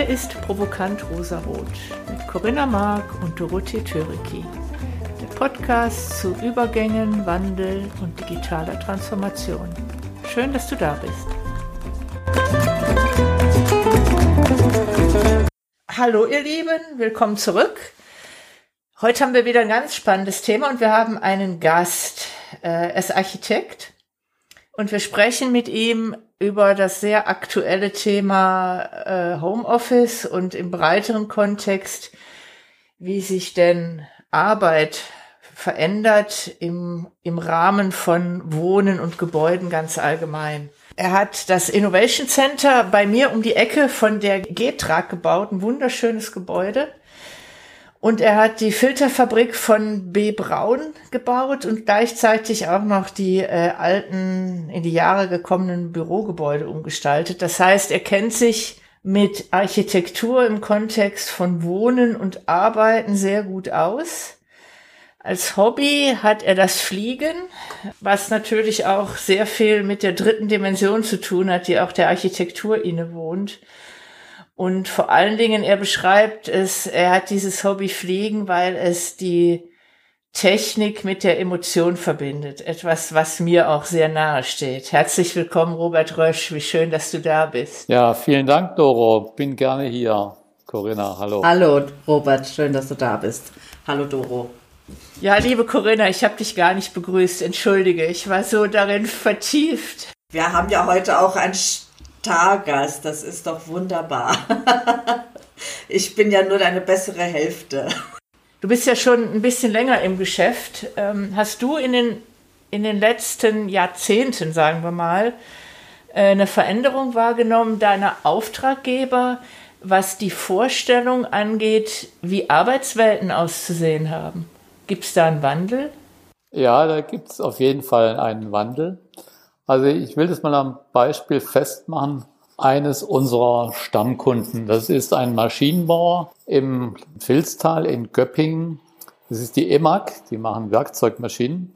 Hier ist Provokant Rosarot mit Corinna Mark und Dorothee Töriki. Der Podcast zu Übergängen, Wandel und digitaler Transformation. Schön, dass du da bist. Hallo ihr Lieben, willkommen zurück. Heute haben wir wieder ein ganz spannendes Thema und wir haben einen Gast. Er ist Architekt und wir sprechen mit ihm über das sehr aktuelle Thema äh, Homeoffice und im breiteren Kontext, wie sich denn Arbeit verändert im, im Rahmen von Wohnen und Gebäuden ganz allgemein. Er hat das Innovation Center bei mir um die Ecke von der Getrag gebaut, ein wunderschönes Gebäude. Und er hat die Filterfabrik von B. Braun gebaut und gleichzeitig auch noch die äh, alten, in die Jahre gekommenen Bürogebäude umgestaltet. Das heißt, er kennt sich mit Architektur im Kontext von Wohnen und Arbeiten sehr gut aus. Als Hobby hat er das Fliegen, was natürlich auch sehr viel mit der dritten Dimension zu tun hat, die auch der Architektur innewohnt. Und vor allen Dingen, er beschreibt es, er hat dieses Hobby Fliegen, weil es die Technik mit der Emotion verbindet. Etwas, was mir auch sehr nahe steht. Herzlich willkommen, Robert Rösch. Wie schön, dass du da bist. Ja, vielen Dank, Doro. Bin gerne hier. Corinna, hallo. Hallo, Robert. Schön, dass du da bist. Hallo, Doro. Ja, liebe Corinna, ich habe dich gar nicht begrüßt. Entschuldige, ich war so darin vertieft. Wir haben ja heute auch ein Stargast, das ist doch wunderbar. ich bin ja nur deine bessere Hälfte. Du bist ja schon ein bisschen länger im Geschäft. Ähm, hast du in den, in den letzten Jahrzehnten, sagen wir mal, äh, eine Veränderung wahrgenommen deiner Auftraggeber, was die Vorstellung angeht, wie Arbeitswelten auszusehen haben? Gibt es da einen Wandel? Ja, da gibt es auf jeden Fall einen Wandel. Also ich will das mal am Beispiel festmachen eines unserer Stammkunden. Das ist ein Maschinenbauer im Filztal in Göppingen. Das ist die EMAG, die machen Werkzeugmaschinen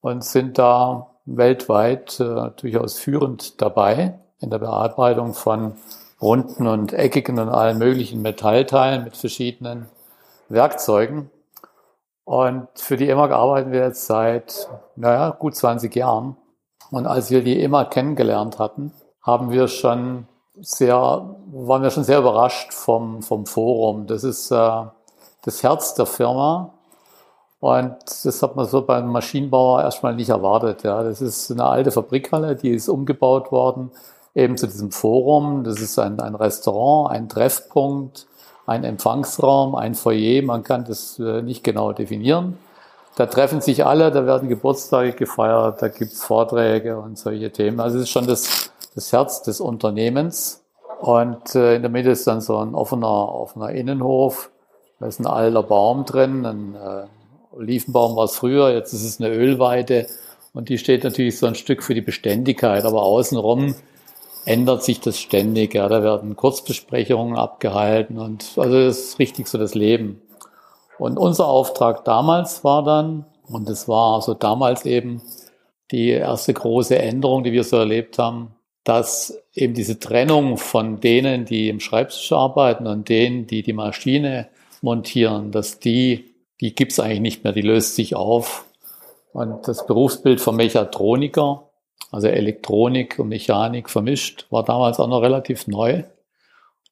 und sind da weltweit äh, durchaus führend dabei in der Bearbeitung von runden und eckigen und allen möglichen Metallteilen mit verschiedenen Werkzeugen. Und für die EMAG arbeiten wir jetzt seit, naja, gut 20 Jahren. Und als wir die immer kennengelernt hatten, haben wir schon sehr, waren wir schon sehr überrascht vom, vom Forum. Das ist äh, das Herz der Firma. Und das hat man so beim Maschinenbauer erstmal nicht erwartet. Ja. Das ist eine alte Fabrikhalle, die ist umgebaut worden, eben zu diesem Forum. Das ist ein, ein Restaurant, ein Treffpunkt, ein Empfangsraum, ein Foyer. Man kann das äh, nicht genau definieren. Da treffen sich alle, da werden Geburtstage gefeiert, da gibt's Vorträge und solche Themen. Also es ist schon das, das Herz des Unternehmens. Und äh, in der Mitte ist dann so ein offener, offener Innenhof. Da ist ein alter Baum drin, ein äh, Olivenbaum war es früher, jetzt ist es eine Ölweide. Und die steht natürlich so ein Stück für die Beständigkeit. Aber außenrum ändert sich das ständig. Ja, da werden Kurzbesprechungen abgehalten und also das ist richtig so das Leben. Und unser Auftrag damals war dann, und es war so damals eben die erste große Änderung, die wir so erlebt haben, dass eben diese Trennung von denen, die im Schreibtisch arbeiten und denen, die die Maschine montieren, dass die, die gibt's eigentlich nicht mehr, die löst sich auf. Und das Berufsbild vom Mechatroniker, also Elektronik und Mechanik vermischt, war damals auch noch relativ neu.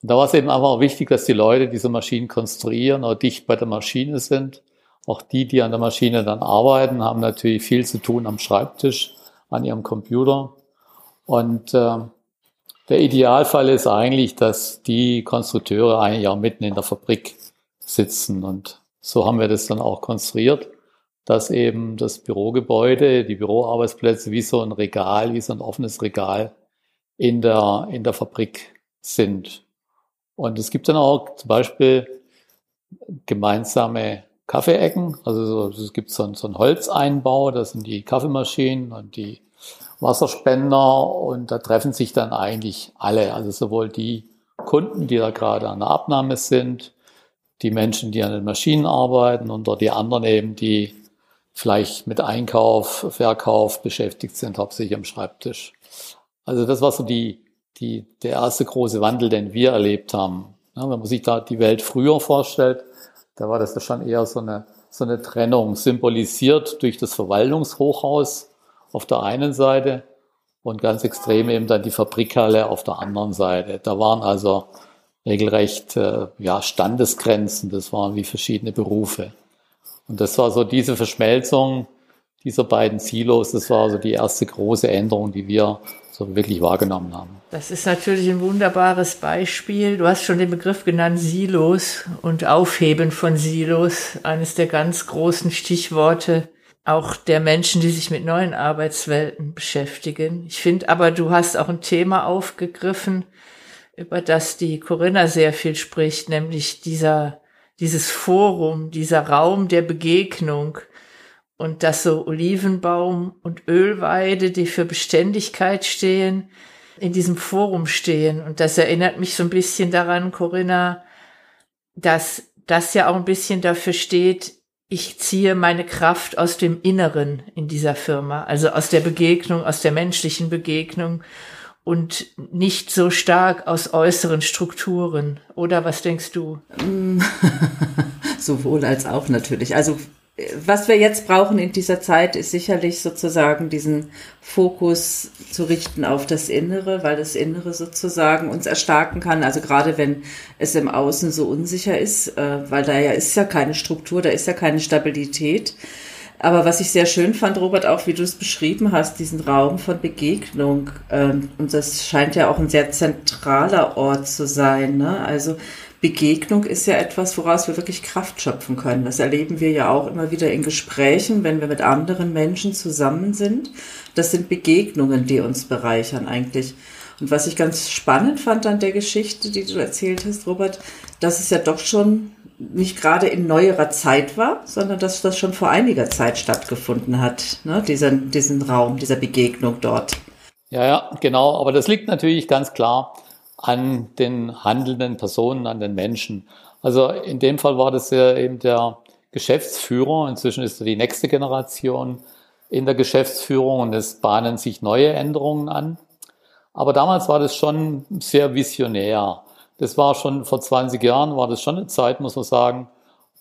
Und da war es eben einfach wichtig, dass die Leute diese Maschinen konstruieren oder dicht bei der Maschine sind. Auch die, die an der Maschine dann arbeiten, haben natürlich viel zu tun am Schreibtisch, an ihrem Computer. Und äh, der Idealfall ist eigentlich, dass die Konstrukteure eigentlich auch mitten in der Fabrik sitzen. Und so haben wir das dann auch konstruiert, dass eben das Bürogebäude, die Büroarbeitsplätze wie so ein Regal, wie so ein offenes Regal in der, in der Fabrik sind. Und es gibt dann auch zum Beispiel gemeinsame Kaffeeecken. Also so, es gibt so, so einen Holzeinbau, das sind die Kaffeemaschinen und die Wasserspender und da treffen sich dann eigentlich alle, also sowohl die Kunden, die da gerade an der Abnahme sind, die Menschen, die an den Maschinen arbeiten und die anderen eben, die vielleicht mit Einkauf, Verkauf beschäftigt sind, hauptsächlich am Schreibtisch. Also das war so die die, der erste große Wandel, den wir erlebt haben. Ja, wenn man sich da die Welt früher vorstellt, da war das ja schon eher so eine, so eine Trennung, symbolisiert durch das Verwaltungshochhaus auf der einen Seite und ganz extrem eben dann die Fabrikhalle auf der anderen Seite. Da waren also regelrecht äh, ja, Standesgrenzen, das waren wie verschiedene Berufe. Und das war so diese Verschmelzung dieser beiden Silos, das war so die erste große Änderung, die wir so wirklich wahrgenommen haben. Das ist natürlich ein wunderbares Beispiel. Du hast schon den Begriff genannt, Silos und Aufheben von Silos, eines der ganz großen Stichworte auch der Menschen, die sich mit neuen Arbeitswelten beschäftigen. Ich finde aber, du hast auch ein Thema aufgegriffen, über das die Corinna sehr viel spricht, nämlich dieser, dieses Forum, dieser Raum der Begegnung und dass so Olivenbaum und Ölweide, die für Beständigkeit stehen, in diesem Forum stehen. Und das erinnert mich so ein bisschen daran, Corinna, dass das ja auch ein bisschen dafür steht, ich ziehe meine Kraft aus dem Inneren in dieser Firma, also aus der Begegnung, aus der menschlichen Begegnung und nicht so stark aus äußeren Strukturen. Oder was denkst du? Sowohl als auch natürlich. Also was wir jetzt brauchen in dieser Zeit ist sicherlich sozusagen diesen Fokus zu richten auf das Innere, weil das Innere sozusagen uns erstarken kann. Also gerade wenn es im Außen so unsicher ist, äh, weil da ja ist ja keine Struktur, da ist ja keine Stabilität. Aber was ich sehr schön fand, Robert, auch wie du es beschrieben hast, diesen Raum von Begegnung. Ähm, und das scheint ja auch ein sehr zentraler Ort zu sein. Ne? Also Begegnung ist ja etwas, woraus wir wirklich Kraft schöpfen können. Das erleben wir ja auch immer wieder in Gesprächen, wenn wir mit anderen Menschen zusammen sind. Das sind Begegnungen, die uns bereichern eigentlich. Und was ich ganz spannend fand an der Geschichte, die du erzählt hast, Robert, dass es ja doch schon nicht gerade in neuerer Zeit war, sondern dass das schon vor einiger Zeit stattgefunden hat, ne? diesen, diesen Raum, dieser Begegnung dort. Ja, ja, genau. Aber das liegt natürlich ganz klar an den handelnden Personen, an den Menschen. Also in dem Fall war das ja eben der Geschäftsführer. Inzwischen ist er die nächste Generation in der Geschäftsführung und es bahnen sich neue Änderungen an. Aber damals war das schon sehr visionär. Das war schon vor 20 Jahren, war das schon eine Zeit, muss man sagen.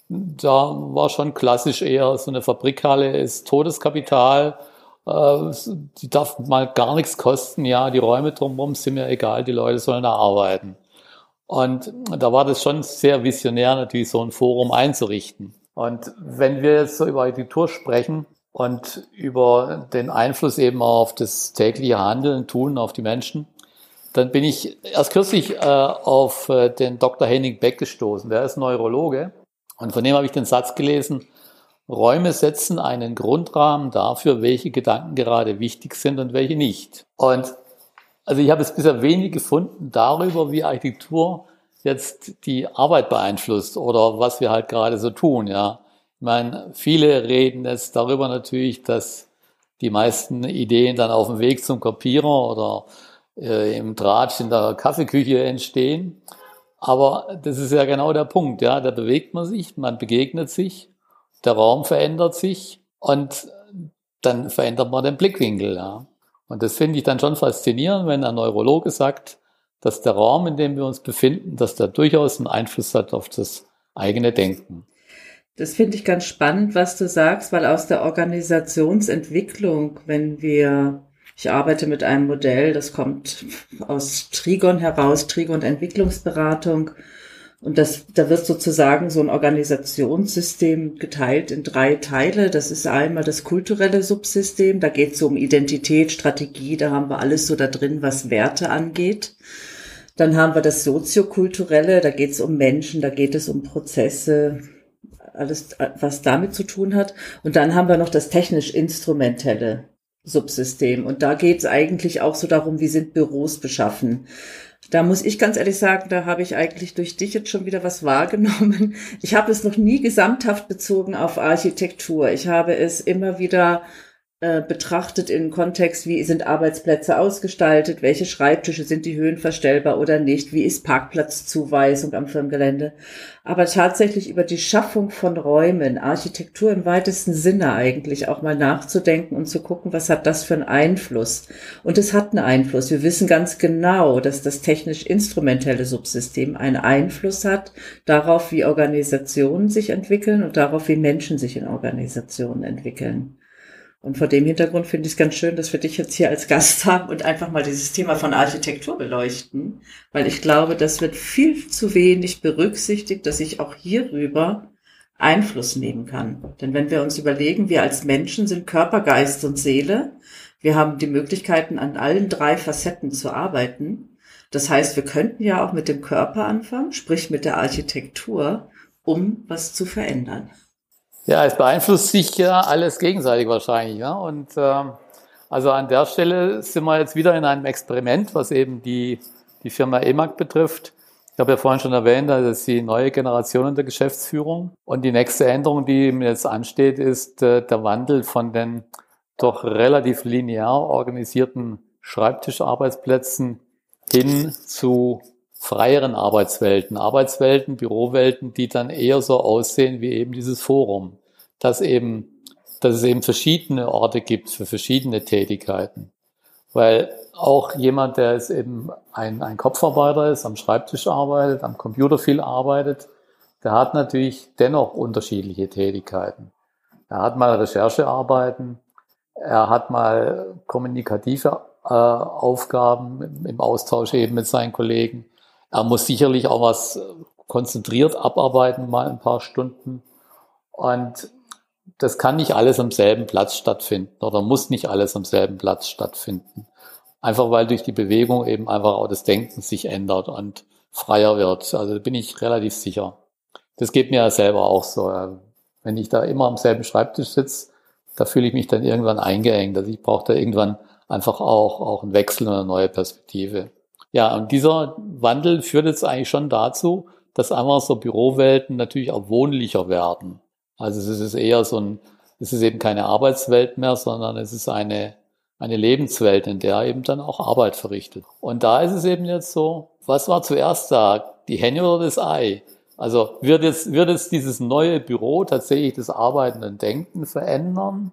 Da war schon klassisch eher so eine Fabrikhalle ist Todeskapital die darf mal gar nichts kosten. Ja, die Räume drumherum sind mir egal, die Leute sollen da arbeiten. Und da war das schon sehr visionär, natürlich so ein Forum einzurichten. Und wenn wir jetzt so über Architektur sprechen und über den Einfluss eben auf das tägliche Handeln, Tun, auf die Menschen, dann bin ich erst kürzlich äh, auf äh, den Dr. Henning Beck gestoßen. Der ist Neurologe. Und von dem habe ich den Satz gelesen, Räume setzen einen Grundrahmen dafür, welche Gedanken gerade wichtig sind und welche nicht. Und also ich habe es bisher wenig gefunden darüber, wie Architektur jetzt die Arbeit beeinflusst oder was wir halt gerade so tun, ja. Ich meine, viele reden jetzt darüber natürlich, dass die meisten Ideen dann auf dem Weg zum Kopierer oder äh, im Draht in der Kaffeeküche entstehen. Aber das ist ja genau der Punkt, ja. Da bewegt man sich, man begegnet sich der Raum verändert sich und dann verändert man den Blickwinkel. Ja. Und das finde ich dann schon faszinierend, wenn ein Neurologe sagt, dass der Raum, in dem wir uns befinden, dass der durchaus einen Einfluss hat auf das eigene Denken. Das finde ich ganz spannend, was du sagst, weil aus der Organisationsentwicklung, wenn wir, ich arbeite mit einem Modell, das kommt aus Trigon heraus, Trigon Entwicklungsberatung, und das, da wird sozusagen so ein Organisationssystem geteilt in drei Teile. Das ist einmal das kulturelle Subsystem. Da geht es um Identität, Strategie. Da haben wir alles so da drin, was Werte angeht. Dann haben wir das soziokulturelle. Da geht es um Menschen, da geht es um Prozesse, alles, was damit zu tun hat. Und dann haben wir noch das technisch-instrumentelle Subsystem. Und da geht es eigentlich auch so darum, wie sind Büros beschaffen. Da muss ich ganz ehrlich sagen, da habe ich eigentlich durch dich jetzt schon wieder was wahrgenommen. Ich habe es noch nie gesamthaft bezogen auf Architektur. Ich habe es immer wieder äh, betrachtet in Kontext, wie sind Arbeitsplätze ausgestaltet, welche Schreibtische sind die höhenverstellbar oder nicht, wie ist Parkplatzzuweisung am Firmengelände, aber tatsächlich über die Schaffung von Räumen, Architektur im weitesten Sinne eigentlich auch mal nachzudenken und zu gucken, was hat das für einen Einfluss. Und es hat einen Einfluss. Wir wissen ganz genau, dass das technisch-instrumentelle Subsystem einen Einfluss hat darauf, wie Organisationen sich entwickeln und darauf, wie Menschen sich in Organisationen entwickeln. Und vor dem Hintergrund finde ich es ganz schön, dass wir dich jetzt hier als Gast haben und einfach mal dieses Thema von Architektur beleuchten, weil ich glaube, das wird viel zu wenig berücksichtigt, dass ich auch hierüber Einfluss nehmen kann. Denn wenn wir uns überlegen, wir als Menschen sind Körper, Geist und Seele, wir haben die Möglichkeiten, an allen drei Facetten zu arbeiten. Das heißt, wir könnten ja auch mit dem Körper anfangen, sprich mit der Architektur, um was zu verändern. Ja, es beeinflusst sich ja alles gegenseitig wahrscheinlich. Ja? Und ähm, also an der Stelle sind wir jetzt wieder in einem Experiment, was eben die, die Firma EMAG betrifft. Ich habe ja vorhin schon erwähnt, das ist die neue Generation in der Geschäftsführung. Und die nächste Änderung, die mir jetzt ansteht, ist äh, der Wandel von den doch relativ linear organisierten Schreibtischarbeitsplätzen hin zu freieren Arbeitswelten, Arbeitswelten, Bürowelten, die dann eher so aussehen wie eben dieses Forum, dass eben, dass es eben verschiedene Orte gibt für verschiedene Tätigkeiten. Weil auch jemand, der ist eben ein, ein Kopfarbeiter ist, am Schreibtisch arbeitet, am Computer viel arbeitet, der hat natürlich dennoch unterschiedliche Tätigkeiten. Er hat mal Recherchearbeiten, er hat mal kommunikative äh, Aufgaben im Austausch eben mit seinen Kollegen. Er muss sicherlich auch was konzentriert abarbeiten, mal ein paar Stunden. Und das kann nicht alles am selben Platz stattfinden oder muss nicht alles am selben Platz stattfinden. Einfach weil durch die Bewegung eben einfach auch das Denken sich ändert und freier wird. Also da bin ich relativ sicher. Das geht mir ja selber auch so. Wenn ich da immer am selben Schreibtisch sitze, da fühle ich mich dann irgendwann eingeengt. Also ich brauche da irgendwann einfach auch, auch einen Wechsel und eine neue Perspektive. Ja, und dieser Wandel führt jetzt eigentlich schon dazu, dass einfach so Bürowelten natürlich auch wohnlicher werden. Also es ist eher so ein, es ist eben keine Arbeitswelt mehr, sondern es ist eine, eine Lebenswelt, in der eben dann auch Arbeit verrichtet. Und da ist es eben jetzt so, was war zuerst da, die Henne oder das Ei? Also wird jetzt, wird jetzt dieses neue Büro tatsächlich das arbeitenden Denken verändern?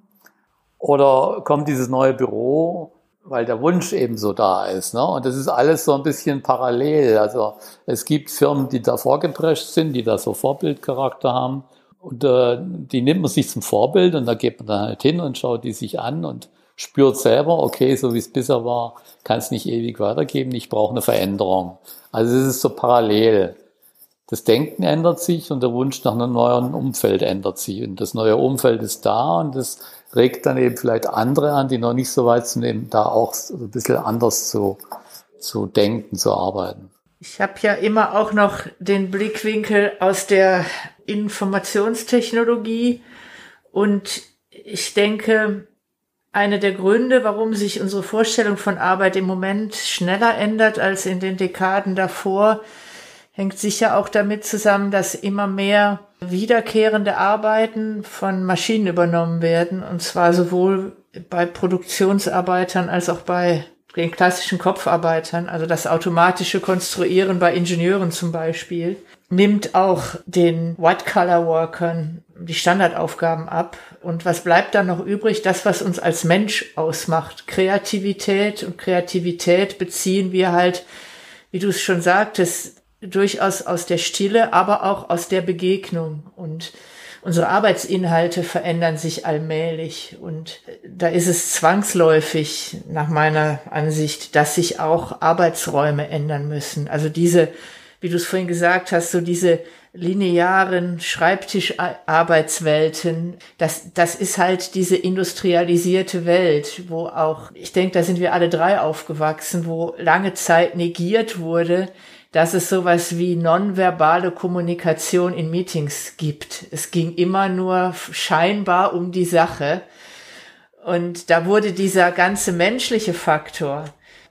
Oder kommt dieses neue Büro weil der Wunsch eben so da ist. Ne? Und das ist alles so ein bisschen parallel. Also es gibt Firmen, die da vorgeprescht sind, die da so Vorbildcharakter haben. Und äh, die nimmt man sich zum Vorbild und da geht man dann halt hin und schaut die sich an und spürt selber, okay, so wie es bisher war, kann es nicht ewig weitergeben, ich brauche eine Veränderung. Also es ist so parallel. Das Denken ändert sich und der Wunsch nach einem neuen Umfeld ändert sich. Und das neue Umfeld ist da und das regt dann eben vielleicht andere an, die noch nicht so weit sind, eben da auch ein bisschen anders zu, zu denken, zu arbeiten. Ich habe ja immer auch noch den Blickwinkel aus der Informationstechnologie. Und ich denke, einer der Gründe, warum sich unsere Vorstellung von Arbeit im Moment schneller ändert als in den Dekaden davor, hängt sicher auch damit zusammen, dass immer mehr wiederkehrende Arbeiten von Maschinen übernommen werden, und zwar sowohl bei Produktionsarbeitern als auch bei den klassischen Kopfarbeitern, also das automatische Konstruieren bei Ingenieuren zum Beispiel, nimmt auch den White-Collar-Workern die Standardaufgaben ab. Und was bleibt dann noch übrig? Das, was uns als Mensch ausmacht. Kreativität und Kreativität beziehen wir halt, wie du es schon sagtest, durchaus aus der Stille, aber auch aus der Begegnung. Und unsere Arbeitsinhalte verändern sich allmählich. Und da ist es zwangsläufig, nach meiner Ansicht, dass sich auch Arbeitsräume ändern müssen. Also diese, wie du es vorhin gesagt hast, so diese linearen Schreibtischarbeitswelten, das, das ist halt diese industrialisierte Welt, wo auch, ich denke, da sind wir alle drei aufgewachsen, wo lange Zeit negiert wurde, dass es sowas wie nonverbale Kommunikation in Meetings gibt. Es ging immer nur scheinbar um die Sache. Und da wurde dieser ganze menschliche Faktor,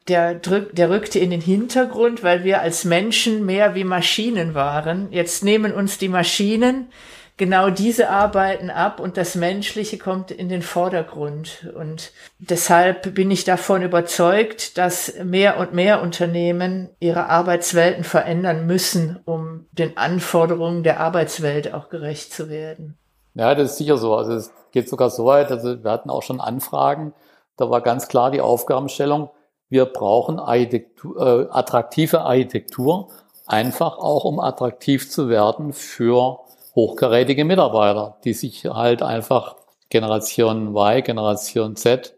der, drück, der rückte in den Hintergrund, weil wir als Menschen mehr wie Maschinen waren. Jetzt nehmen uns die Maschinen genau diese arbeiten ab und das Menschliche kommt in den Vordergrund. Und deshalb bin ich davon überzeugt, dass mehr und mehr Unternehmen ihre Arbeitswelten verändern müssen, um den Anforderungen der Arbeitswelt auch gerecht zu werden. Ja, das ist sicher so. Also es geht sogar so weit, also wir hatten auch schon Anfragen, da war ganz klar die Aufgabenstellung, wir brauchen Architektur, äh, attraktive Architektur, einfach auch um attraktiv zu werden für hochkarätige Mitarbeiter, die sich halt einfach Generation Y, Generation Z,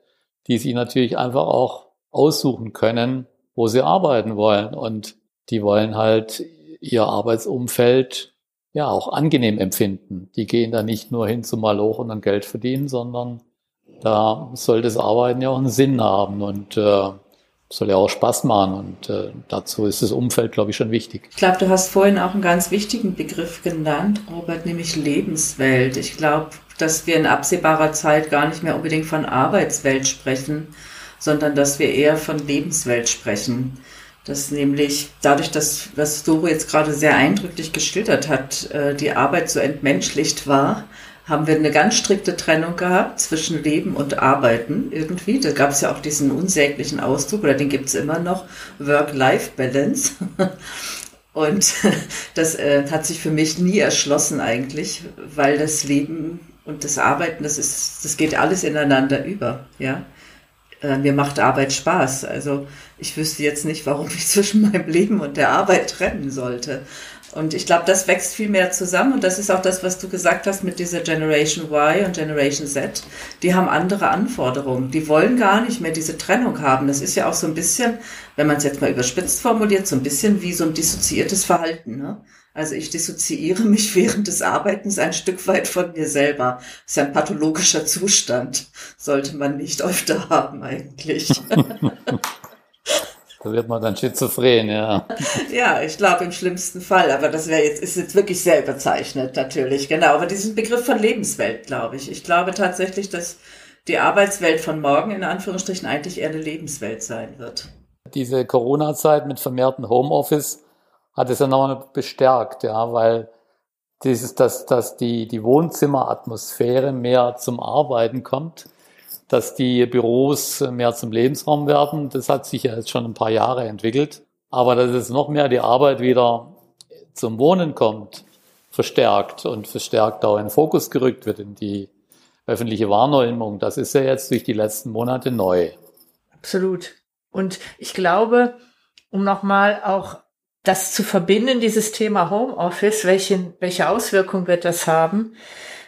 die sich natürlich einfach auch aussuchen können, wo sie arbeiten wollen. Und die wollen halt ihr Arbeitsumfeld ja auch angenehm empfinden. Die gehen da nicht nur hin zum Maloch und dann Geld verdienen, sondern da soll das Arbeiten ja auch einen Sinn haben und äh, soll ja auch Spaß machen und äh, dazu ist das Umfeld, glaube ich, schon wichtig. Ich glaube, du hast vorhin auch einen ganz wichtigen Begriff genannt, Robert, nämlich Lebenswelt. Ich glaube, dass wir in absehbarer Zeit gar nicht mehr unbedingt von Arbeitswelt sprechen, sondern dass wir eher von Lebenswelt sprechen. Dass nämlich dadurch, dass, was Doro jetzt gerade sehr eindrücklich geschildert hat, äh, die Arbeit so entmenschlicht war, haben wir eine ganz strikte Trennung gehabt zwischen Leben und Arbeiten irgendwie. Da gab es ja auch diesen unsäglichen Ausdruck, oder den gibt es immer noch, Work-Life-Balance. Und das äh, hat sich für mich nie erschlossen eigentlich, weil das Leben und das Arbeiten, das ist, das geht alles ineinander über, ja. Äh, mir macht Arbeit Spaß. Also ich wüsste jetzt nicht, warum ich zwischen meinem Leben und der Arbeit trennen sollte. Und ich glaube, das wächst viel mehr zusammen. Und das ist auch das, was du gesagt hast mit dieser Generation Y und Generation Z. Die haben andere Anforderungen. Die wollen gar nicht mehr diese Trennung haben. Das ist ja auch so ein bisschen, wenn man es jetzt mal überspitzt formuliert, so ein bisschen wie so ein dissoziiertes Verhalten. Ne? Also ich dissoziiere mich während des Arbeitens ein Stück weit von mir selber. Das ist ja ein pathologischer Zustand. Sollte man nicht öfter haben eigentlich. Da wird man dann schizophren, ja. Ja, ich glaube im schlimmsten Fall, aber das wäre jetzt, ist jetzt wirklich sehr überzeichnet, natürlich, genau. Aber diesen Begriff von Lebenswelt, glaube ich. Ich glaube tatsächlich, dass die Arbeitswelt von morgen in Anführungsstrichen eigentlich eher eine Lebenswelt sein wird. Diese Corona-Zeit mit vermehrten Homeoffice hat es ja nochmal bestärkt, ja, weil dieses, dass, dass die, die Wohnzimmeratmosphäre mehr zum Arbeiten kommt dass die Büros mehr zum Lebensraum werden. Das hat sich ja jetzt schon ein paar Jahre entwickelt. Aber dass es noch mehr die Arbeit wieder zum Wohnen kommt, verstärkt und verstärkt auch in den Fokus gerückt wird in die öffentliche Wahrnehmung, das ist ja jetzt durch die letzten Monate neu. Absolut. Und ich glaube, um nochmal auch das zu verbinden, dieses Thema Homeoffice, welche, welche Auswirkung wird das haben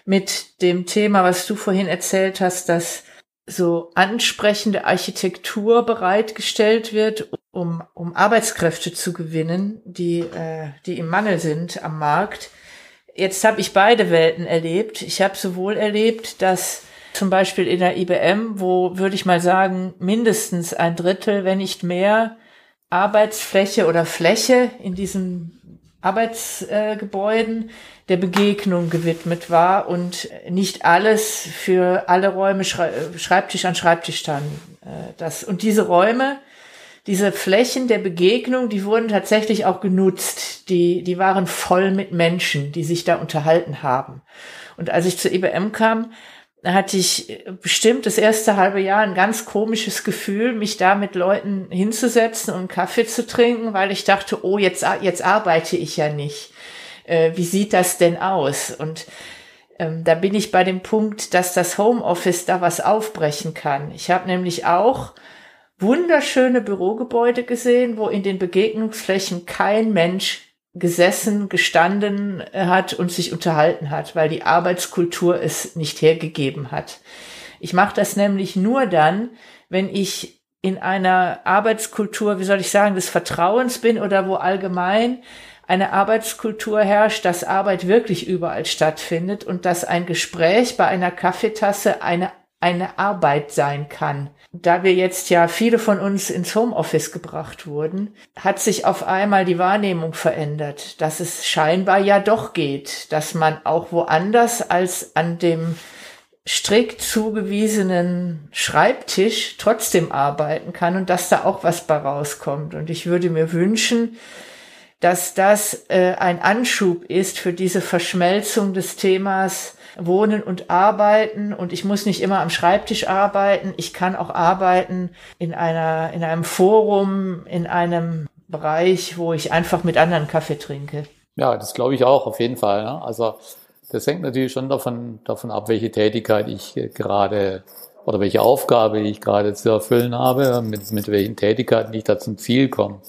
mit dem Thema, was du vorhin erzählt hast, dass so ansprechende Architektur bereitgestellt wird, um, um Arbeitskräfte zu gewinnen, die, äh, die im Mangel sind am Markt. Jetzt habe ich beide Welten erlebt. Ich habe sowohl erlebt, dass zum Beispiel in der IBM, wo würde ich mal sagen, mindestens ein Drittel, wenn nicht mehr, Arbeitsfläche oder Fläche in diesen Arbeitsgebäuden der Begegnung gewidmet war und nicht alles für alle Räume Schreibtisch an Schreibtisch standen. Äh, das, und diese Räume, diese Flächen der Begegnung, die wurden tatsächlich auch genutzt. Die, die waren voll mit Menschen, die sich da unterhalten haben. Und als ich zur IBM kam, hatte ich bestimmt das erste halbe Jahr ein ganz komisches Gefühl, mich da mit Leuten hinzusetzen und Kaffee zu trinken, weil ich dachte, oh, jetzt, jetzt arbeite ich ja nicht. Äh, wie sieht das denn aus? Und ähm, da bin ich bei dem Punkt, dass das Homeoffice da was aufbrechen kann. Ich habe nämlich auch wunderschöne Bürogebäude gesehen, wo in den Begegnungsflächen kein Mensch gesessen, gestanden hat und sich unterhalten hat, weil die Arbeitskultur es nicht hergegeben hat. Ich mache das nämlich nur dann, wenn ich in einer Arbeitskultur, wie soll ich sagen, des Vertrauens bin oder wo allgemein eine Arbeitskultur herrscht, dass Arbeit wirklich überall stattfindet und dass ein Gespräch bei einer Kaffeetasse eine eine Arbeit sein kann. Da wir jetzt ja viele von uns ins Homeoffice gebracht wurden, hat sich auf einmal die Wahrnehmung verändert, dass es scheinbar ja doch geht, dass man auch woanders als an dem strikt zugewiesenen Schreibtisch trotzdem arbeiten kann und dass da auch was bei rauskommt. Und ich würde mir wünschen, dass das äh, ein Anschub ist für diese Verschmelzung des Themas Wohnen und Arbeiten. Und ich muss nicht immer am Schreibtisch arbeiten. Ich kann auch arbeiten in einer, in einem Forum, in einem Bereich, wo ich einfach mit anderen Kaffee trinke. Ja, das glaube ich auch, auf jeden Fall. Ne? Also das hängt natürlich schon davon, davon ab, welche Tätigkeit ich gerade oder welche Aufgabe ich gerade zu erfüllen habe, mit, mit welchen Tätigkeiten ich da zum Ziel komme.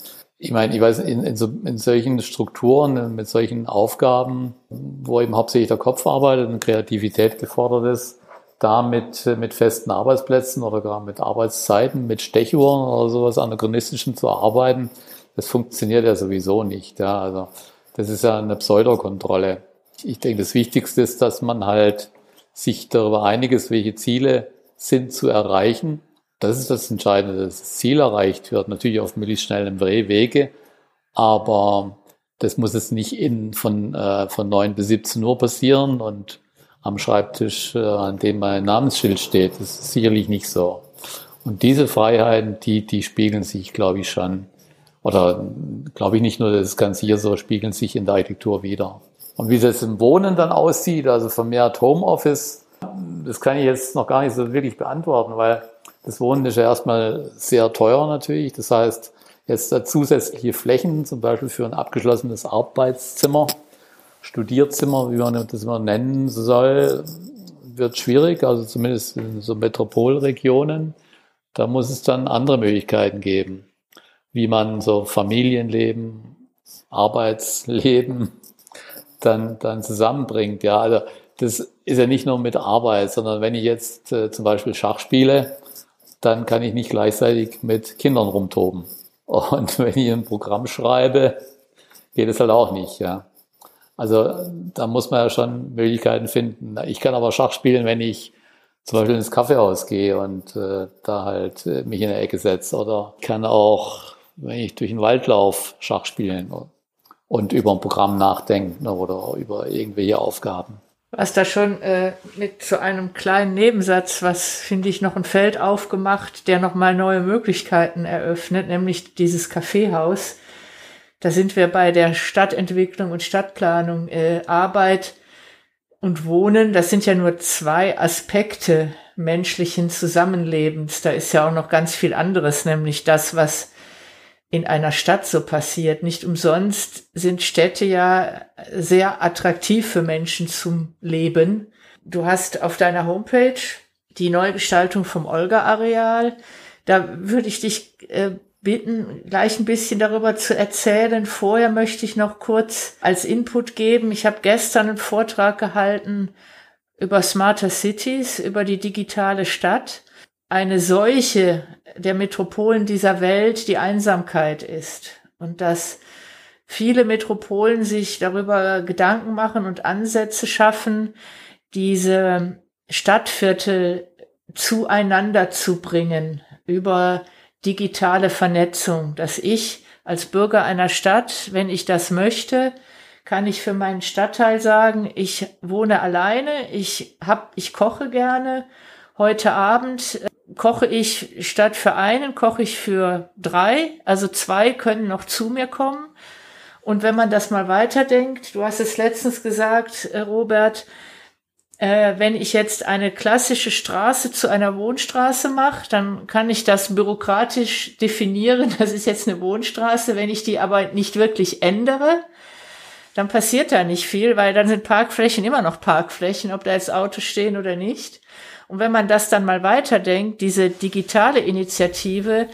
Ich meine, ich weiß, in, in, so, in solchen Strukturen, mit solchen Aufgaben, wo eben hauptsächlich der Kopf arbeitet und Kreativität gefordert ist, da mit, mit festen Arbeitsplätzen oder gar mit Arbeitszeiten, mit Stechuhren oder sowas anachronistischen zu arbeiten, das funktioniert ja sowieso nicht. Ja. Also das ist ja eine Pseudokontrolle. Ich denke, das Wichtigste ist, dass man halt sich darüber einig ist, welche Ziele sind zu erreichen. Das ist das Entscheidende, dass das Ziel erreicht wird, natürlich auf möglichst schnellen Wege, aber das muss es nicht in, von, äh, von 9 bis 17 Uhr passieren und am Schreibtisch, äh, an dem mein Namensschild steht. Das ist sicherlich nicht so. Und diese Freiheiten, die, die spiegeln sich, glaube ich, schon oder glaube ich nicht nur, das ist ganz sicher so, spiegeln sich in der Architektur wieder. Und wie das im Wohnen dann aussieht, also vermehrt Homeoffice, das kann ich jetzt noch gar nicht so wirklich beantworten, weil das Wohnen ist ja erstmal sehr teuer natürlich. Das heißt, jetzt zusätzliche Flächen, zum Beispiel für ein abgeschlossenes Arbeitszimmer, Studierzimmer, wie man das immer nennen soll, wird schwierig, also zumindest in so Metropolregionen. Da muss es dann andere Möglichkeiten geben wie man so Familienleben, Arbeitsleben dann, dann zusammenbringt. Ja, also das ist ja nicht nur mit Arbeit, sondern wenn ich jetzt äh, zum Beispiel Schach spiele, dann kann ich nicht gleichzeitig mit Kindern rumtoben. Und wenn ich ein Programm schreibe, geht es halt auch nicht, ja. Also da muss man ja schon Möglichkeiten finden. Ich kann aber Schach spielen, wenn ich zum Beispiel ins Kaffeehaus gehe und äh, da halt äh, mich in der Ecke setze. Oder kann auch wenn ich durch den Wald laufe, Schach spielen und über ein Programm nachdenken oder über irgendwelche Aufgaben. Was da schon äh, mit so einem kleinen Nebensatz, was finde ich noch ein Feld aufgemacht, der nochmal neue Möglichkeiten eröffnet, nämlich dieses Kaffeehaus. Da sind wir bei der Stadtentwicklung und Stadtplanung, äh, Arbeit und Wohnen. Das sind ja nur zwei Aspekte menschlichen Zusammenlebens. Da ist ja auch noch ganz viel anderes, nämlich das, was in einer Stadt so passiert. Nicht umsonst sind Städte ja sehr attraktiv für Menschen zum Leben. Du hast auf deiner Homepage die Neugestaltung vom Olga-Areal. Da würde ich dich äh, bitten, gleich ein bisschen darüber zu erzählen. Vorher möchte ich noch kurz als Input geben. Ich habe gestern einen Vortrag gehalten über Smarter Cities, über die digitale Stadt. Eine Seuche der Metropolen dieser Welt die Einsamkeit ist und dass viele Metropolen sich darüber Gedanken machen und Ansätze schaffen, diese Stadtviertel zueinander zu bringen über digitale Vernetzung, dass ich als Bürger einer Stadt, wenn ich das möchte, kann ich für meinen Stadtteil sagen, ich wohne alleine, ich hab, ich koche gerne. Heute Abend koche ich statt für einen, koche ich für drei. Also zwei können noch zu mir kommen. Und wenn man das mal weiterdenkt, du hast es letztens gesagt, äh, Robert, äh, wenn ich jetzt eine klassische Straße zu einer Wohnstraße mache, dann kann ich das bürokratisch definieren. Das ist jetzt eine Wohnstraße. Wenn ich die aber nicht wirklich ändere, dann passiert da nicht viel, weil dann sind Parkflächen immer noch Parkflächen, ob da jetzt Autos stehen oder nicht. Und wenn man das dann mal weiterdenkt, diese digitale Initiative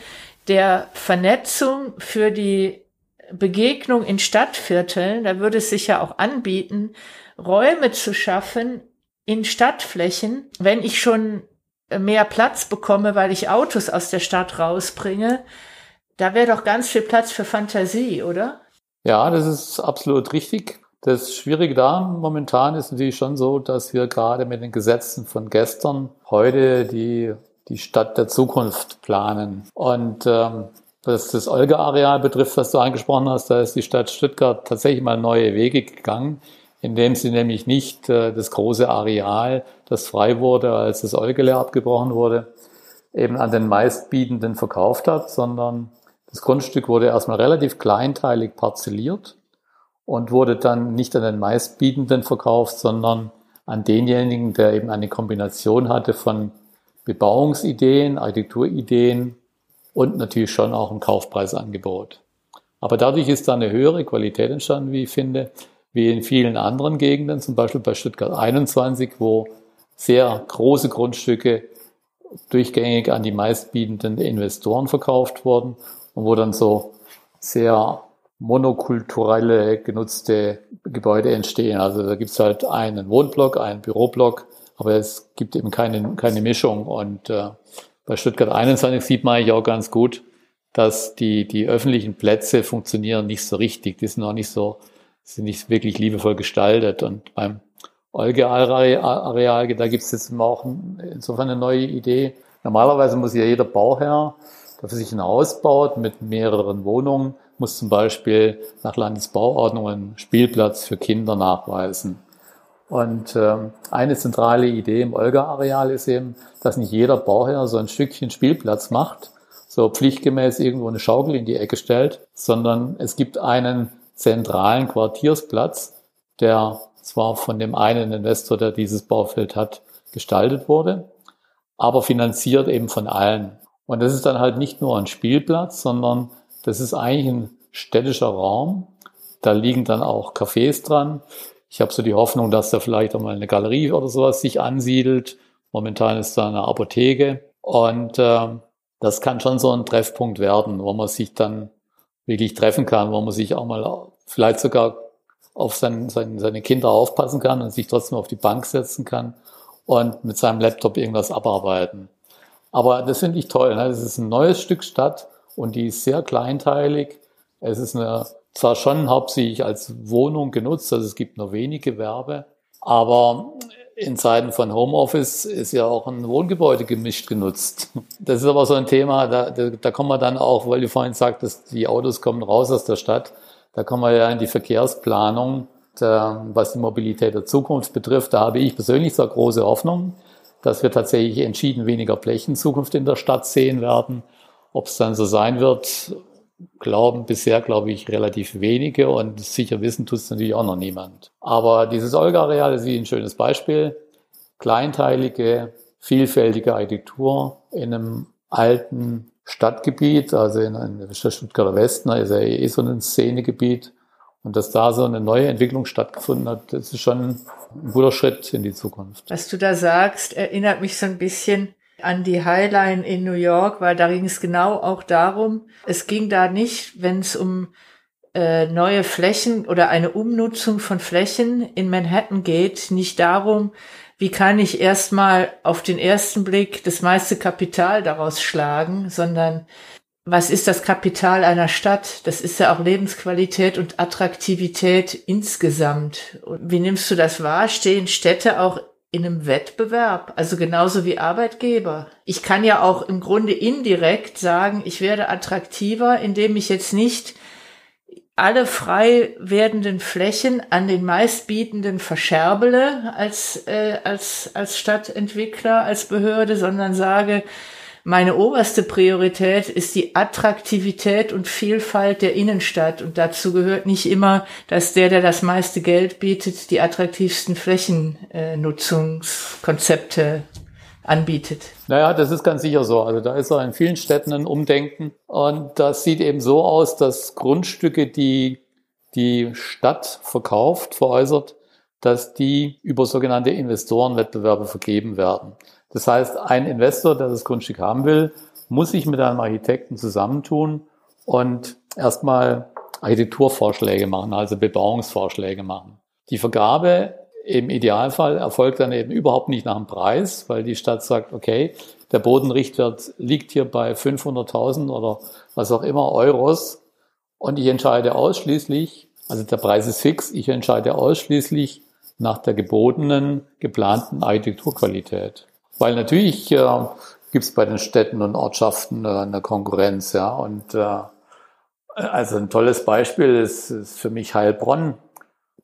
der Vernetzung für die Begegnung in Stadtvierteln, da würde es sich ja auch anbieten, Räume zu schaffen in Stadtflächen, wenn ich schon mehr Platz bekomme, weil ich Autos aus der Stadt rausbringe, da wäre doch ganz viel Platz für Fantasie, oder? Ja, das ist absolut richtig. Das Schwierige da momentan ist natürlich schon so, dass wir gerade mit den Gesetzen von gestern heute die, die Stadt der Zukunft planen. Und ähm, was das Olga-Areal betrifft, was du angesprochen hast, da ist die Stadt Stuttgart tatsächlich mal neue Wege gegangen, indem sie nämlich nicht äh, das große Areal, das frei wurde, als das Olgele abgebrochen wurde, eben an den meistbietenden verkauft hat, sondern Das Grundstück wurde erstmal relativ kleinteilig parzelliert und wurde dann nicht an den meistbietenden verkauft, sondern an denjenigen, der eben eine Kombination hatte von Bebauungsideen, Architekturideen und natürlich schon auch ein Kaufpreisangebot. Aber dadurch ist da eine höhere Qualität entstanden, wie ich finde, wie in vielen anderen Gegenden, zum Beispiel bei Stuttgart 21, wo sehr große Grundstücke durchgängig an die meistbietenden Investoren verkauft wurden und wo dann so sehr monokulturelle genutzte Gebäude entstehen. Also da gibt's halt einen Wohnblock, einen Büroblock, aber es gibt eben keine, keine Mischung. Und äh, bei Stuttgart 21 sieht man eigentlich auch ganz gut, dass die, die öffentlichen Plätze funktionieren nicht so richtig. Die sind auch nicht so, sind nicht wirklich liebevoll gestaltet. Und beim Olge-Areal, da gibt es jetzt auch insofern eine neue Idee. Normalerweise muss ja jeder Bauherr, der für sich ein Haus baut mit mehreren Wohnungen, muss zum Beispiel nach Landesbauordnung einen Spielplatz für Kinder nachweisen. Und äh, eine zentrale Idee im Olga-Areal ist eben, dass nicht jeder Bauherr so ein Stückchen Spielplatz macht, so pflichtgemäß irgendwo eine Schaukel in die Ecke stellt, sondern es gibt einen zentralen Quartiersplatz, der zwar von dem einen Investor, der dieses Baufeld hat, gestaltet wurde, aber finanziert eben von allen. Und das ist dann halt nicht nur ein Spielplatz, sondern das ist eigentlich ein städtischer Raum. Da liegen dann auch Cafés dran. Ich habe so die Hoffnung, dass da vielleicht auch mal eine Galerie oder sowas sich ansiedelt. Momentan ist da eine Apotheke. Und äh, das kann schon so ein Treffpunkt werden, wo man sich dann wirklich treffen kann, wo man sich auch mal vielleicht sogar auf sein, sein, seine Kinder aufpassen kann und sich trotzdem auf die Bank setzen kann und mit seinem Laptop irgendwas abarbeiten. Aber das finde ich toll. Ne? Das ist ein neues Stück Stadt und die ist sehr kleinteilig. Es ist eine, zwar schon hauptsächlich als Wohnung genutzt, also es gibt nur wenig Gewerbe, aber in Zeiten von Homeoffice ist ja auch ein Wohngebäude gemischt genutzt. Das ist aber so ein Thema, da, da, da kommen wir dann auch, weil du vorhin sagtest, die Autos kommen raus aus der Stadt, da kommen wir ja in die Verkehrsplanung, da, was die Mobilität der Zukunft betrifft. Da habe ich persönlich so große Hoffnung, dass wir tatsächlich entschieden weniger Flächen Zukunft in der Stadt sehen werden. Ob es dann so sein wird, glauben bisher, glaube ich, relativ wenige und sicher wissen tut es natürlich auch noch niemand. Aber dieses Olga-Areal ist wie ein schönes Beispiel. Kleinteilige, vielfältige Architektur in einem alten Stadtgebiet, also in einem Stuttgarter Westen, ist ja eh so ein Szenegebiet. Und dass da so eine neue Entwicklung stattgefunden hat, das ist schon ein guter Schritt in die Zukunft. Was du da sagst, erinnert mich so ein bisschen an die Highline in New York, weil da ging es genau auch darum, es ging da nicht, wenn es um äh, neue Flächen oder eine Umnutzung von Flächen in Manhattan geht, nicht darum, wie kann ich erstmal auf den ersten Blick das meiste Kapital daraus schlagen, sondern was ist das Kapital einer Stadt? Das ist ja auch Lebensqualität und Attraktivität insgesamt. Und wie nimmst du das wahr? Stehen Städte auch in einem Wettbewerb, also genauso wie Arbeitgeber. Ich kann ja auch im Grunde indirekt sagen, ich werde attraktiver, indem ich jetzt nicht alle frei werdenden Flächen an den meistbietenden verscherbele als, äh, als, als Stadtentwickler, als Behörde, sondern sage, meine oberste Priorität ist die Attraktivität und Vielfalt der Innenstadt. Und dazu gehört nicht immer, dass der, der das meiste Geld bietet, die attraktivsten Flächennutzungskonzepte anbietet. Naja, das ist ganz sicher so. Also da ist auch in vielen Städten ein Umdenken. Und das sieht eben so aus, dass Grundstücke, die die Stadt verkauft, veräußert, dass die über sogenannte Investorenwettbewerbe vergeben werden. Das heißt, ein Investor, der das Grundstück haben will, muss sich mit einem Architekten zusammentun und erstmal Architekturvorschläge machen, also Bebauungsvorschläge machen. Die Vergabe im Idealfall erfolgt dann eben überhaupt nicht nach dem Preis, weil die Stadt sagt, okay, der Bodenrichtwert liegt hier bei 500.000 oder was auch immer Euros und ich entscheide ausschließlich, also der Preis ist fix, ich entscheide ausschließlich nach der gebotenen, geplanten Architekturqualität. Weil natürlich äh, gibt es bei den Städten und Ortschaften äh, eine Konkurrenz, ja. Und äh, also ein tolles Beispiel ist, ist für mich Heilbronn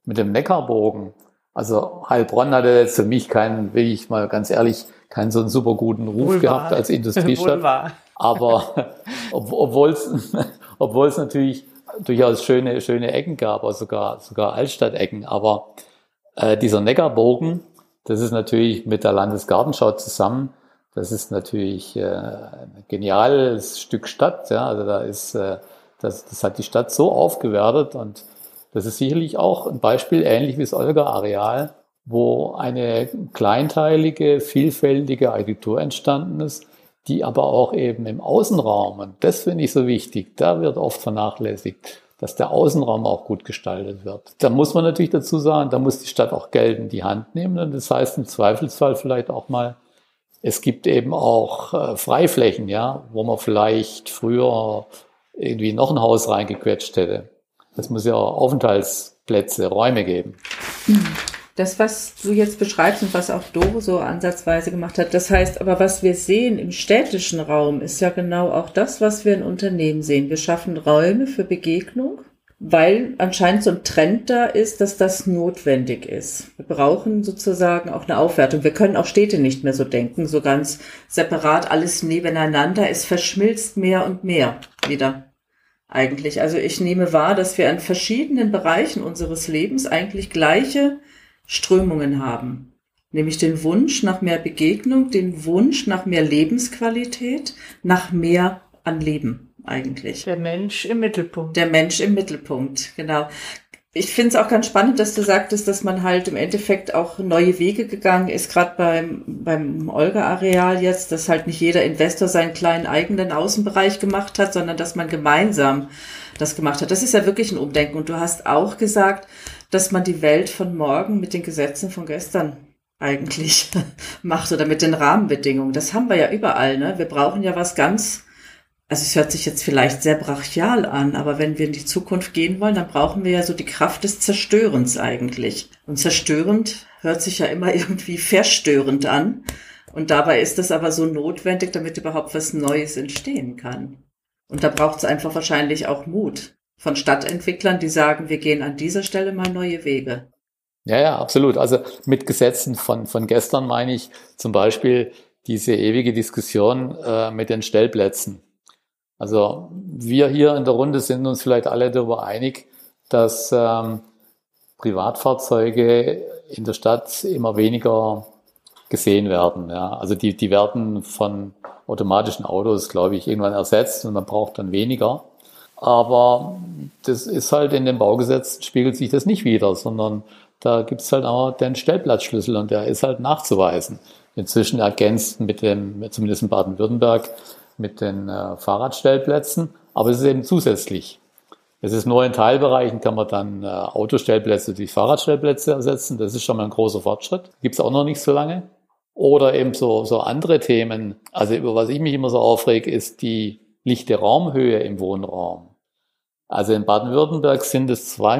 mit dem Neckarbogen. Also Heilbronn hatte jetzt für mich keinen, will ich mal ganz ehrlich, keinen so einen super guten Ruf Wohl gehabt als Industriestadt. Aber obwohl es obwohl es natürlich durchaus schöne, schöne Ecken gab, also sogar, sogar Altstadtecken. Aber äh, dieser Neckarbogen, das ist natürlich mit der Landesgartenschau zusammen, das ist natürlich äh, ein geniales Stück Stadt. Ja, also da ist, äh, das, das hat die Stadt so aufgewertet und das ist sicherlich auch ein Beispiel, ähnlich wie das Olga-Areal, wo eine kleinteilige, vielfältige Architektur entstanden ist, die aber auch eben im Außenraum, und das finde ich so wichtig, da wird oft vernachlässigt, dass der Außenraum auch gut gestaltet wird. Da muss man natürlich dazu sagen, da muss die Stadt auch Geld in die Hand nehmen und das heißt im Zweifelsfall vielleicht auch mal, es gibt eben auch äh, Freiflächen, ja, wo man vielleicht früher irgendwie noch ein Haus reingequetscht hätte. Es muss ja Aufenthaltsplätze, Räume geben. Das, was du jetzt beschreibst und was auch Doro so ansatzweise gemacht hat, das heißt aber, was wir sehen im städtischen Raum, ist ja genau auch das, was wir in Unternehmen sehen. Wir schaffen Räume für Begegnung, weil anscheinend so ein Trend da ist, dass das notwendig ist. Wir brauchen sozusagen auch eine Aufwertung. Wir können auch Städte nicht mehr so denken, so ganz separat, alles nebeneinander. Es verschmilzt mehr und mehr wieder eigentlich. Also ich nehme wahr, dass wir an verschiedenen Bereichen unseres Lebens eigentlich gleiche Strömungen haben. Nämlich den Wunsch nach mehr Begegnung, den Wunsch nach mehr Lebensqualität, nach mehr an Leben eigentlich. Der Mensch im Mittelpunkt. Der Mensch im Mittelpunkt, genau. Ich finde es auch ganz spannend, dass du sagtest, dass man halt im Endeffekt auch neue Wege gegangen ist, gerade beim, beim Olga-Areal jetzt, dass halt nicht jeder Investor seinen kleinen eigenen Außenbereich gemacht hat, sondern dass man gemeinsam das gemacht hat. Das ist ja wirklich ein Umdenken. Und du hast auch gesagt, dass man die Welt von morgen mit den Gesetzen von gestern eigentlich macht oder mit den Rahmenbedingungen. Das haben wir ja überall. Ne? Wir brauchen ja was ganz, also es hört sich jetzt vielleicht sehr brachial an, aber wenn wir in die Zukunft gehen wollen, dann brauchen wir ja so die Kraft des Zerstörens eigentlich. Und zerstörend hört sich ja immer irgendwie verstörend an. Und dabei ist es aber so notwendig, damit überhaupt was Neues entstehen kann. Und da braucht es einfach wahrscheinlich auch Mut von Stadtentwicklern, die sagen, wir gehen an dieser Stelle mal neue Wege. Ja, ja, absolut. Also mit Gesetzen von, von gestern meine ich zum Beispiel diese ewige Diskussion äh, mit den Stellplätzen. Also wir hier in der Runde sind uns vielleicht alle darüber einig, dass ähm, Privatfahrzeuge in der Stadt immer weniger gesehen werden. Ja. Also die, die werden von automatischen Autos, glaube ich, irgendwann ersetzt und man braucht dann weniger. Aber das ist halt in dem Baugesetz spiegelt sich das nicht wieder, sondern da gibt es halt auch den Stellplatzschlüssel und der ist halt nachzuweisen. Inzwischen ergänzt mit dem, zumindest in Baden-Württemberg, mit den äh, Fahrradstellplätzen, aber es ist eben zusätzlich. Es ist nur in Teilbereichen kann man dann äh, Autostellplätze durch Fahrradstellplätze ersetzen. Das ist schon mal ein großer Fortschritt. Gibt es auch noch nicht so lange. Oder eben so, so andere Themen. Also über was ich mich immer so aufreg, ist die lichte Raumhöhe im Wohnraum. Also in Baden-Württemberg sind es 2,35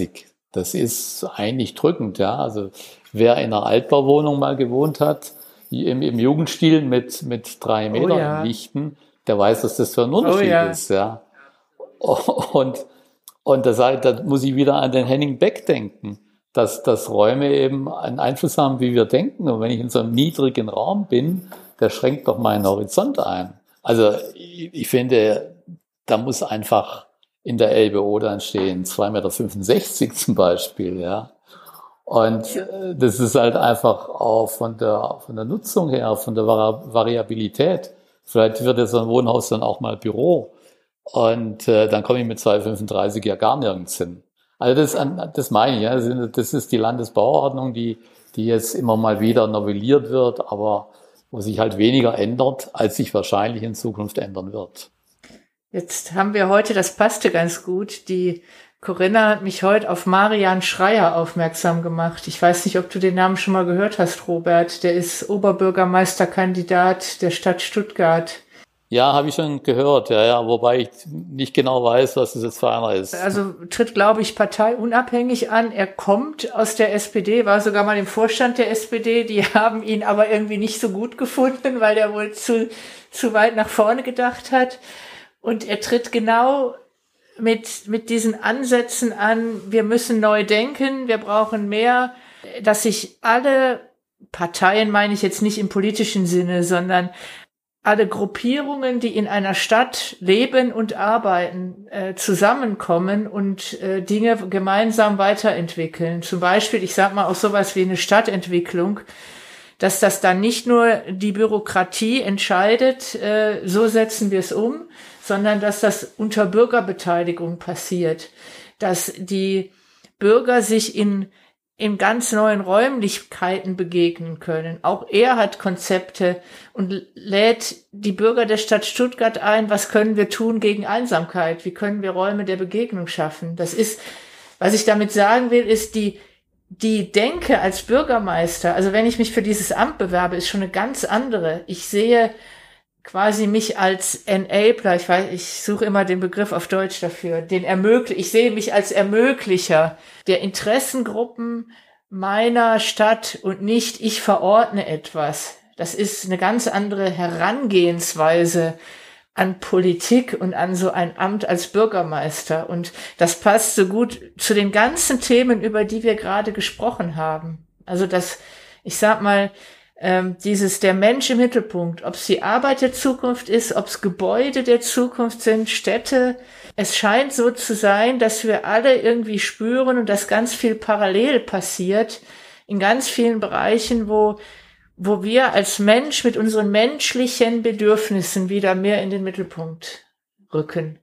Meter. Das ist eigentlich drückend, ja. Also wer in einer Altbauwohnung mal gewohnt hat, im, im Jugendstil mit, mit drei Metern oh ja. Lichten, der weiß, dass das für ein Unterschied oh ja. ist, ja. Und, und das, da muss ich wieder an den Henning Beck denken, dass, dass Räume eben einen Einfluss haben, wie wir denken. Und wenn ich in so einem niedrigen Raum bin, der schränkt doch meinen Horizont ein. Also ich, ich finde, da muss einfach in der LBO dann stehen 2,65 Meter zum Beispiel, ja. Und äh, das ist halt einfach auch von der, von der Nutzung her, von der Variabilität. Vielleicht wird jetzt ein Wohnhaus dann auch mal Büro. Und äh, dann komme ich mit 2,35 ja gar nirgends hin. Also das, das meine ich, ja. Das ist die Landesbauordnung, die, die jetzt immer mal wieder novelliert wird, aber wo sich halt weniger ändert, als sich wahrscheinlich in Zukunft ändern wird. Jetzt haben wir heute, das passte ganz gut, die Corinna hat mich heute auf Marian Schreier aufmerksam gemacht. Ich weiß nicht, ob du den Namen schon mal gehört hast, Robert. Der ist Oberbürgermeisterkandidat der Stadt Stuttgart. Ja, habe ich schon gehört, ja, ja, wobei ich nicht genau weiß, was das jetzt für einer ist. Also tritt, glaube ich, parteiunabhängig an. Er kommt aus der SPD, war sogar mal im Vorstand der SPD. Die haben ihn aber irgendwie nicht so gut gefunden, weil er wohl zu, zu weit nach vorne gedacht hat. Und er tritt genau mit, mit diesen Ansätzen an, wir müssen neu denken, wir brauchen mehr, dass sich alle Parteien, meine ich jetzt nicht im politischen Sinne, sondern alle Gruppierungen, die in einer Stadt leben und arbeiten, äh, zusammenkommen und äh, Dinge gemeinsam weiterentwickeln. Zum Beispiel, ich sage mal auch sowas wie eine Stadtentwicklung, dass das dann nicht nur die Bürokratie entscheidet, äh, so setzen wir es um, sondern dass das unter Bürgerbeteiligung passiert, dass die Bürger sich in in ganz neuen Räumlichkeiten begegnen können. Auch er hat Konzepte und lädt die Bürger der Stadt Stuttgart ein, was können wir tun gegen Einsamkeit? Wie können wir Räume der Begegnung schaffen? Das ist, was ich damit sagen will, ist die, die Denke als Bürgermeister, also wenn ich mich für dieses Amt bewerbe, ist schon eine ganz andere. Ich sehe quasi mich als Enabler, ich weiß, ich suche immer den Begriff auf Deutsch dafür, den ermöglich, ich sehe mich als Ermöglicher der Interessengruppen meiner Stadt und nicht ich verordne etwas. Das ist eine ganz andere Herangehensweise an Politik und an so ein Amt als Bürgermeister. Und das passt so gut zu den ganzen Themen, über die wir gerade gesprochen haben. Also das, ich sag mal, ähm, dieses der Mensch im Mittelpunkt, ob es die Arbeit der Zukunft ist, ob es Gebäude der Zukunft sind, Städte. Es scheint so zu sein, dass wir alle irgendwie spüren und dass ganz viel parallel passiert in ganz vielen Bereichen, wo wo wir als Mensch mit unseren menschlichen Bedürfnissen wieder mehr in den Mittelpunkt rücken.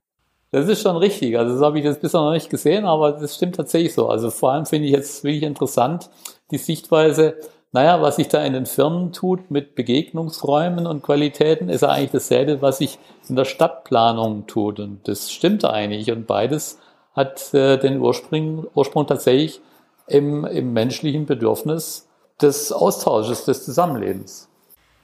Das ist schon richtig. Also das habe ich jetzt bisher noch nicht gesehen, aber das stimmt tatsächlich so. Also vor allem finde ich jetzt wirklich interessant die Sichtweise, naja, was sich da in den Firmen tut mit Begegnungsräumen und Qualitäten, ist eigentlich dasselbe, was sich in der Stadtplanung tut. Und das stimmt eigentlich. Und beides hat äh, den Ursprung, Ursprung tatsächlich im, im menschlichen Bedürfnis des Austausches, des Zusammenlebens.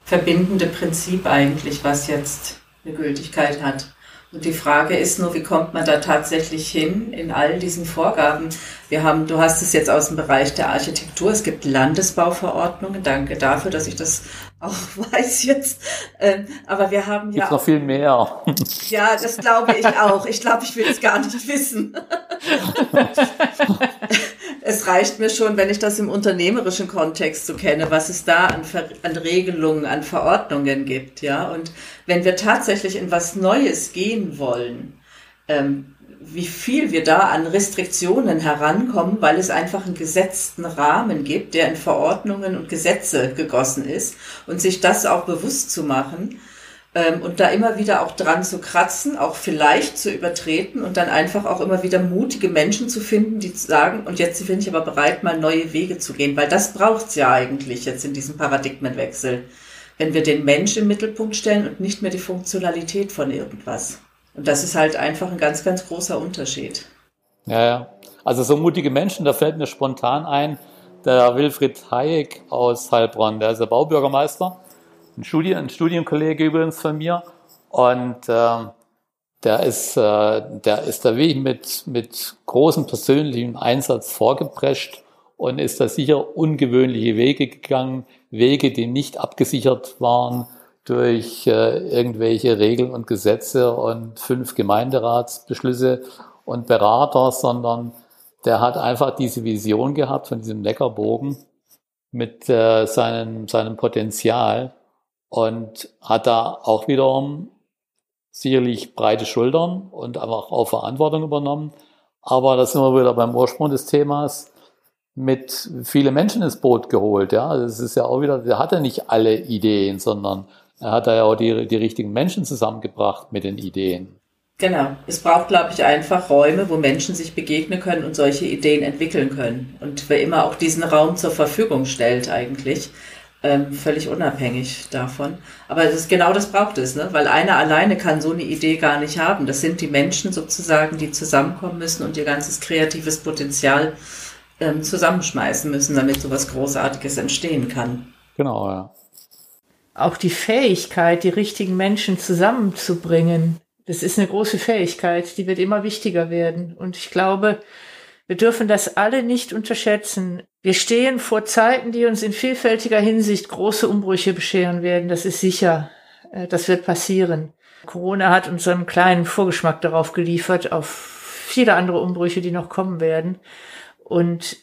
Verbindende Prinzip eigentlich, was jetzt eine Gültigkeit hat. Und die Frage ist nur, wie kommt man da tatsächlich hin in all diesen Vorgaben? Wir haben, du hast es jetzt aus dem Bereich der Architektur, es gibt Landesbauverordnungen, danke dafür, dass ich das auch weiß jetzt. Ähm, aber wir haben ja. Gibt's noch viel mehr. Ja, das glaube ich auch. Ich glaube, ich will es gar nicht wissen. reicht mir schon, wenn ich das im unternehmerischen Kontext so kenne, was es da an, Ver an Regelungen, an Verordnungen gibt, ja. Und wenn wir tatsächlich in was Neues gehen wollen, ähm, wie viel wir da an Restriktionen herankommen, weil es einfach einen gesetzten Rahmen gibt, der in Verordnungen und Gesetze gegossen ist und sich das auch bewusst zu machen ähm, und da immer wieder auch dran zu kratzen, auch vielleicht zu übertreten und dann einfach auch immer wieder mutige Menschen zu finden, die sagen, und jetzt bin ich aber bereit, mal neue Wege zu gehen, weil das braucht's ja eigentlich jetzt in diesem Paradigmenwechsel, wenn wir den Menschen im Mittelpunkt stellen und nicht mehr die Funktionalität von irgendwas. Und das ist halt einfach ein ganz, ganz großer Unterschied. Ja, ja. Also so mutige Menschen, da fällt mir spontan ein, der Wilfried Hayek aus Heilbronn, der ist der Baubürgermeister, ein, Studien, ein Studienkollege übrigens von mir. Und äh, der ist, äh, der ist da wirklich mit, mit großem persönlichem Einsatz vorgeprescht und ist da sicher ungewöhnliche Wege gegangen, Wege, die nicht abgesichert waren, durch äh, irgendwelche Regeln und Gesetze und fünf Gemeinderatsbeschlüsse und Berater, sondern der hat einfach diese Vision gehabt von diesem Neckarbogen mit äh, seinem, seinem Potenzial und hat da auch wiederum sicherlich breite Schultern und einfach auch Verantwortung übernommen. Aber das sind wir wieder beim Ursprung des Themas mit viele Menschen ins Boot geholt. Ja, das ist ja auch wieder, der hatte nicht alle Ideen, sondern er hat da ja auch die, die richtigen Menschen zusammengebracht mit den Ideen. Genau. Es braucht, glaube ich, einfach Räume, wo Menschen sich begegnen können und solche Ideen entwickeln können. Und wer immer auch diesen Raum zur Verfügung stellt, eigentlich, ähm, völlig unabhängig davon. Aber das ist, genau das braucht es, ne? weil einer alleine kann so eine Idee gar nicht haben. Das sind die Menschen sozusagen, die zusammenkommen müssen und ihr ganzes kreatives Potenzial ähm, zusammenschmeißen müssen, damit so was Großartiges entstehen kann. Genau, ja auch die Fähigkeit, die richtigen Menschen zusammenzubringen, das ist eine große Fähigkeit, die wird immer wichtiger werden. Und ich glaube, wir dürfen das alle nicht unterschätzen. Wir stehen vor Zeiten, die uns in vielfältiger Hinsicht große Umbrüche bescheren werden. Das ist sicher. Äh, das wird passieren. Corona hat uns einen kleinen Vorgeschmack darauf geliefert, auf viele andere Umbrüche, die noch kommen werden. Und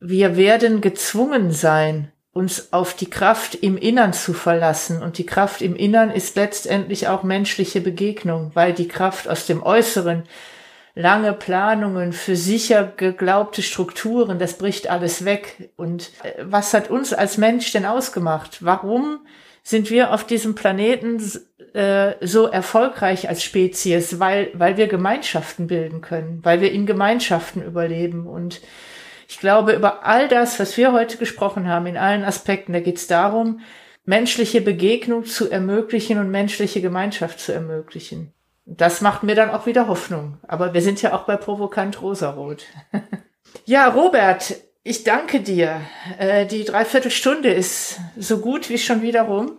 wir werden gezwungen sein, uns auf die Kraft im Innern zu verlassen. Und die Kraft im Innern ist letztendlich auch menschliche Begegnung, weil die Kraft aus dem Äußeren, lange Planungen für sicher geglaubte Strukturen, das bricht alles weg. Und äh, was hat uns als Mensch denn ausgemacht? Warum sind wir auf diesem Planeten äh, so erfolgreich als Spezies? Weil, weil wir Gemeinschaften bilden können, weil wir in Gemeinschaften überleben und ich glaube, über all das, was wir heute gesprochen haben, in allen Aspekten, da geht es darum, menschliche Begegnung zu ermöglichen und menschliche Gemeinschaft zu ermöglichen. Das macht mir dann auch wieder Hoffnung. Aber wir sind ja auch bei Provokant Rosarot. ja, Robert, ich danke dir. Äh, die Dreiviertelstunde ist so gut wie schon wieder rum.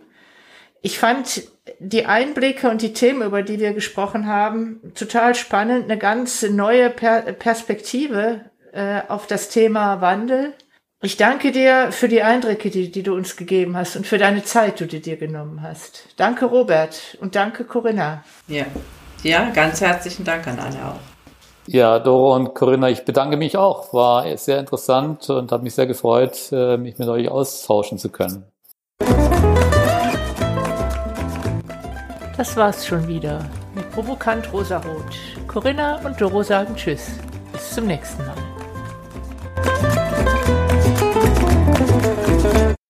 Ich fand die Einblicke und die Themen, über die wir gesprochen haben, total spannend. Eine ganz neue per Perspektive äh, auf das Thema Wandel. Ich danke dir für die Eindrücke, die, die du uns gegeben hast und für deine Zeit, die du dir genommen hast. Danke, Robert, und danke, Corinna. Ja, ja ganz herzlichen Dank an alle auch. Ja, Doro und Corinna, ich bedanke mich auch. War sehr interessant und habe mich sehr gefreut, äh, mich mit euch austauschen zu können. Das war's schon wieder mit Provokant Rosarot. Corinna und Doro sagen Tschüss. Bis zum nächsten Mal.